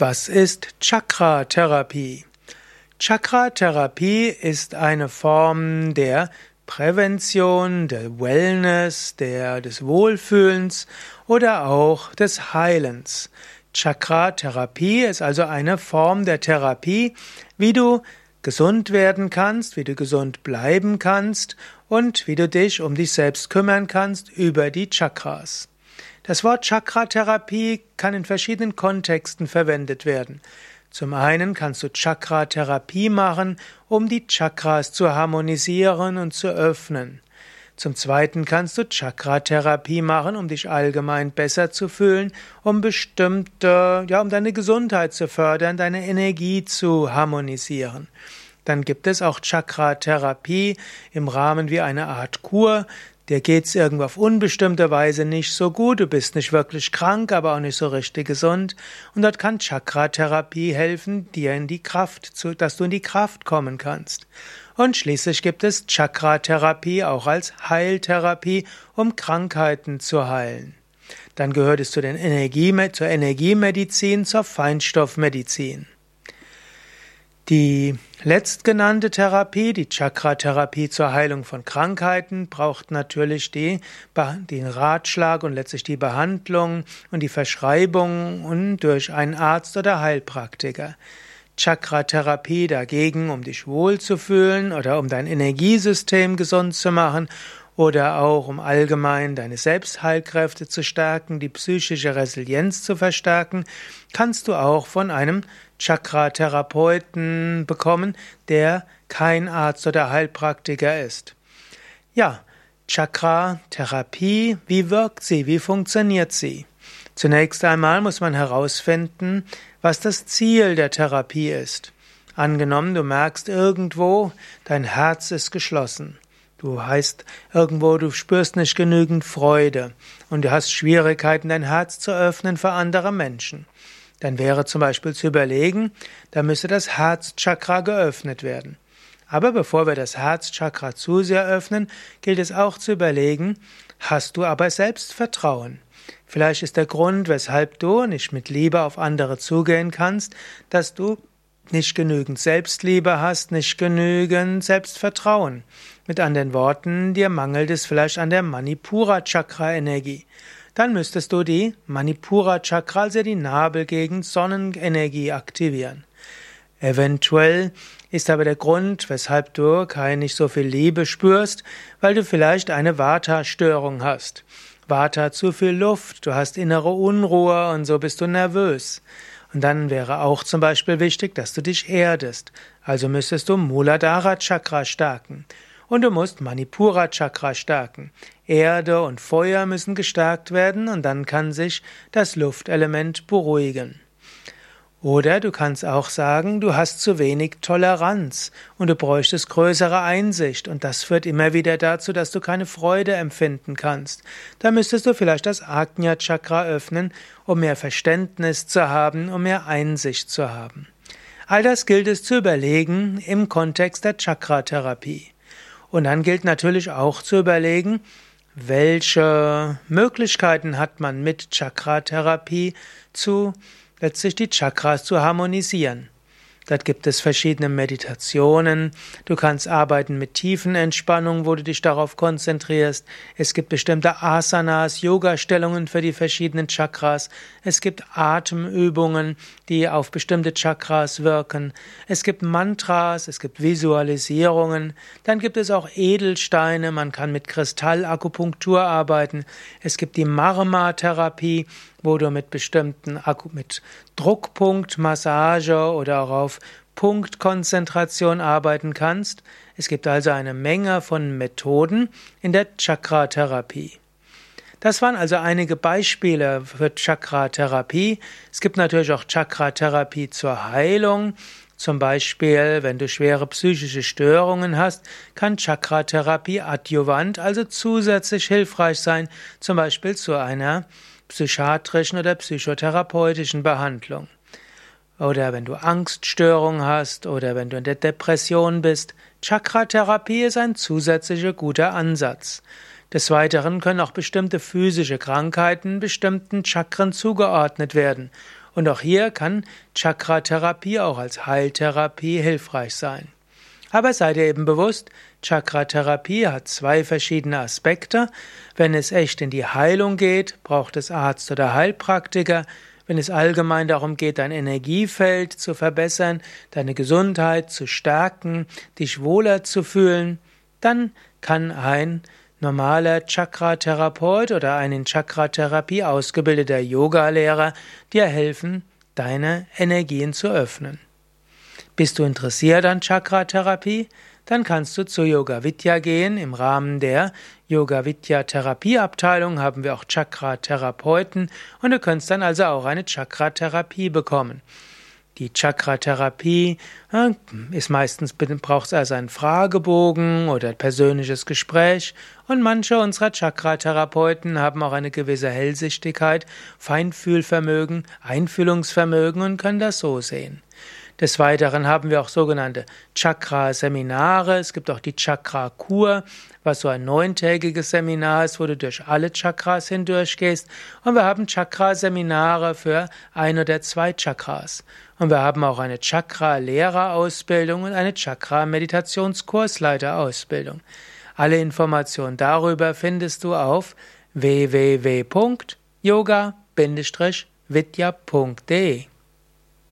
Was ist Chakra-Therapie? Chakra-Therapie ist eine Form der Prävention, der Wellness, der, des Wohlfühlens oder auch des Heilens. Chakra-Therapie ist also eine Form der Therapie, wie du gesund werden kannst, wie du gesund bleiben kannst und wie du dich um dich selbst kümmern kannst über die Chakras. Das Wort Chakra-Therapie kann in verschiedenen Kontexten verwendet werden. Zum einen kannst du Chakra-Therapie machen, um die Chakras zu harmonisieren und zu öffnen. Zum zweiten kannst du Chakra-Therapie machen, um dich allgemein besser zu fühlen, um bestimmte, ja, um deine Gesundheit zu fördern, deine Energie zu harmonisieren. Dann gibt es auch Chakra-Therapie im Rahmen wie eine Art Kur, dir geht's irgendwo auf unbestimmte Weise nicht so gut, du bist nicht wirklich krank, aber auch nicht so richtig gesund. Und dort kann Chakra-Therapie helfen, dir in die Kraft zu, dass du in die Kraft kommen kannst. Und schließlich gibt es Chakra-Therapie auch als Heiltherapie, um Krankheiten zu heilen. Dann gehört es zu den Energie, zur Energiemedizin, zur Feinstoffmedizin. Die letztgenannte Therapie, die Chakra-Therapie zur Heilung von Krankheiten, braucht natürlich die, den Ratschlag und letztlich die Behandlung und die Verschreibung durch einen Arzt oder Heilpraktiker. Chakra-Therapie dagegen, um dich wohlzufühlen oder um dein Energiesystem gesund zu machen oder auch um allgemein deine Selbstheilkräfte zu stärken, die psychische Resilienz zu verstärken, kannst du auch von einem Chakra-Therapeuten bekommen, der kein Arzt oder Heilpraktiker ist. Ja, Chakra-Therapie, wie wirkt sie, wie funktioniert sie? Zunächst einmal muss man herausfinden, was das Ziel der Therapie ist. Angenommen, du merkst irgendwo, dein Herz ist geschlossen. Du heißt irgendwo, du spürst nicht genügend Freude und du hast Schwierigkeiten, dein Herz zu öffnen für andere Menschen. Dann wäre zum Beispiel zu überlegen, da müsste das Herzchakra geöffnet werden. Aber bevor wir das Herzchakra zu sehr öffnen, gilt es auch zu überlegen, hast du aber Selbstvertrauen? Vielleicht ist der Grund, weshalb du nicht mit Liebe auf andere zugehen kannst, dass du nicht genügend Selbstliebe hast, nicht genügend Selbstvertrauen. Mit anderen Worten, dir mangelt es vielleicht an der Manipura-Chakra-Energie. Dann müsstest du die Manipura-Chakra, also die Nabelgegend, Sonnenenergie aktivieren. Eventuell ist aber der Grund, weshalb du keine nicht so viel Liebe spürst, weil du vielleicht eine Vata-Störung hast. Vata zu viel Luft, du hast innere Unruhe und so bist du nervös. Und dann wäre auch zum Beispiel wichtig, dass du dich erdest. Also müsstest du Muladhara Chakra stärken. Und du musst Manipura Chakra stärken. Erde und Feuer müssen gestärkt werden und dann kann sich das Luftelement beruhigen. Oder du kannst auch sagen, du hast zu wenig Toleranz und du bräuchtest größere Einsicht und das führt immer wieder dazu, dass du keine Freude empfinden kannst. Da müsstest du vielleicht das Agnya Chakra öffnen, um mehr Verständnis zu haben, um mehr Einsicht zu haben. All das gilt es zu überlegen im Kontext der Chakra-Therapie. Und dann gilt natürlich auch zu überlegen, welche Möglichkeiten hat man mit Chakra-Therapie zu letztlich die Chakras zu harmonisieren. Dort gibt es verschiedene Meditationen. Du kannst arbeiten mit Tiefenentspannung, wo du dich darauf konzentrierst. Es gibt bestimmte Asanas, Yoga-Stellungen für die verschiedenen Chakras. Es gibt Atemübungen, die auf bestimmte Chakras wirken. Es gibt Mantras, es gibt Visualisierungen. Dann gibt es auch Edelsteine. Man kann mit Kristallakupunktur arbeiten. Es gibt die Marma-Therapie wo du mit bestimmten mit Druckpunktmassage oder auch auf Punktkonzentration arbeiten kannst. Es gibt also eine Menge von Methoden in der Chakra-Therapie. Das waren also einige Beispiele für Chakra-Therapie. Es gibt natürlich auch Chakra-Therapie zur Heilung. Zum Beispiel, wenn du schwere psychische Störungen hast, kann Chakra-Therapie adjuvant, also zusätzlich hilfreich sein, zum Beispiel zu einer psychiatrischen oder psychotherapeutischen Behandlung. Oder wenn du Angststörungen hast oder wenn du in der Depression bist, Chakra-Therapie ist ein zusätzlicher guter Ansatz. Des Weiteren können auch bestimmte physische Krankheiten bestimmten Chakren zugeordnet werden. Und auch hier kann Chakratherapie auch als Heiltherapie hilfreich sein. Aber seid ihr eben bewusst, Chakratherapie hat zwei verschiedene Aspekte. Wenn es echt in die Heilung geht, braucht es Arzt oder Heilpraktiker. Wenn es allgemein darum geht, dein Energiefeld zu verbessern, deine Gesundheit zu stärken, dich wohler zu fühlen, dann kann ein normaler Chakra-Therapeut oder ein in Chakratherapie ausgebildeter Yogalehrer dir helfen, deine Energien zu öffnen. Bist du interessiert an Chakratherapie? Dann kannst du zu Yoga Vidya gehen. Im Rahmen der Yoga Vidya Therapieabteilung haben wir auch Chakra-Therapeuten und du kannst dann also auch eine Chakra-Therapie bekommen. Die Chakra-Therapie ist meistens, braucht es also einen Fragebogen oder ein persönliches Gespräch und manche unserer Chakra-Therapeuten haben auch eine gewisse Hellsichtigkeit, Feinfühlvermögen, Einfühlungsvermögen und können das so sehen. Des Weiteren haben wir auch sogenannte Chakra-Seminare. Es gibt auch die Chakra-Kur, was so ein neuntägiges Seminar ist, wo du durch alle Chakras hindurchgehst. Und wir haben Chakra-Seminare für ein oder zwei Chakras. Und wir haben auch eine Chakra-Lehrerausbildung und eine Chakra-Meditationskursleiterausbildung. Alle Informationen darüber findest du auf www.yoga-vidya.de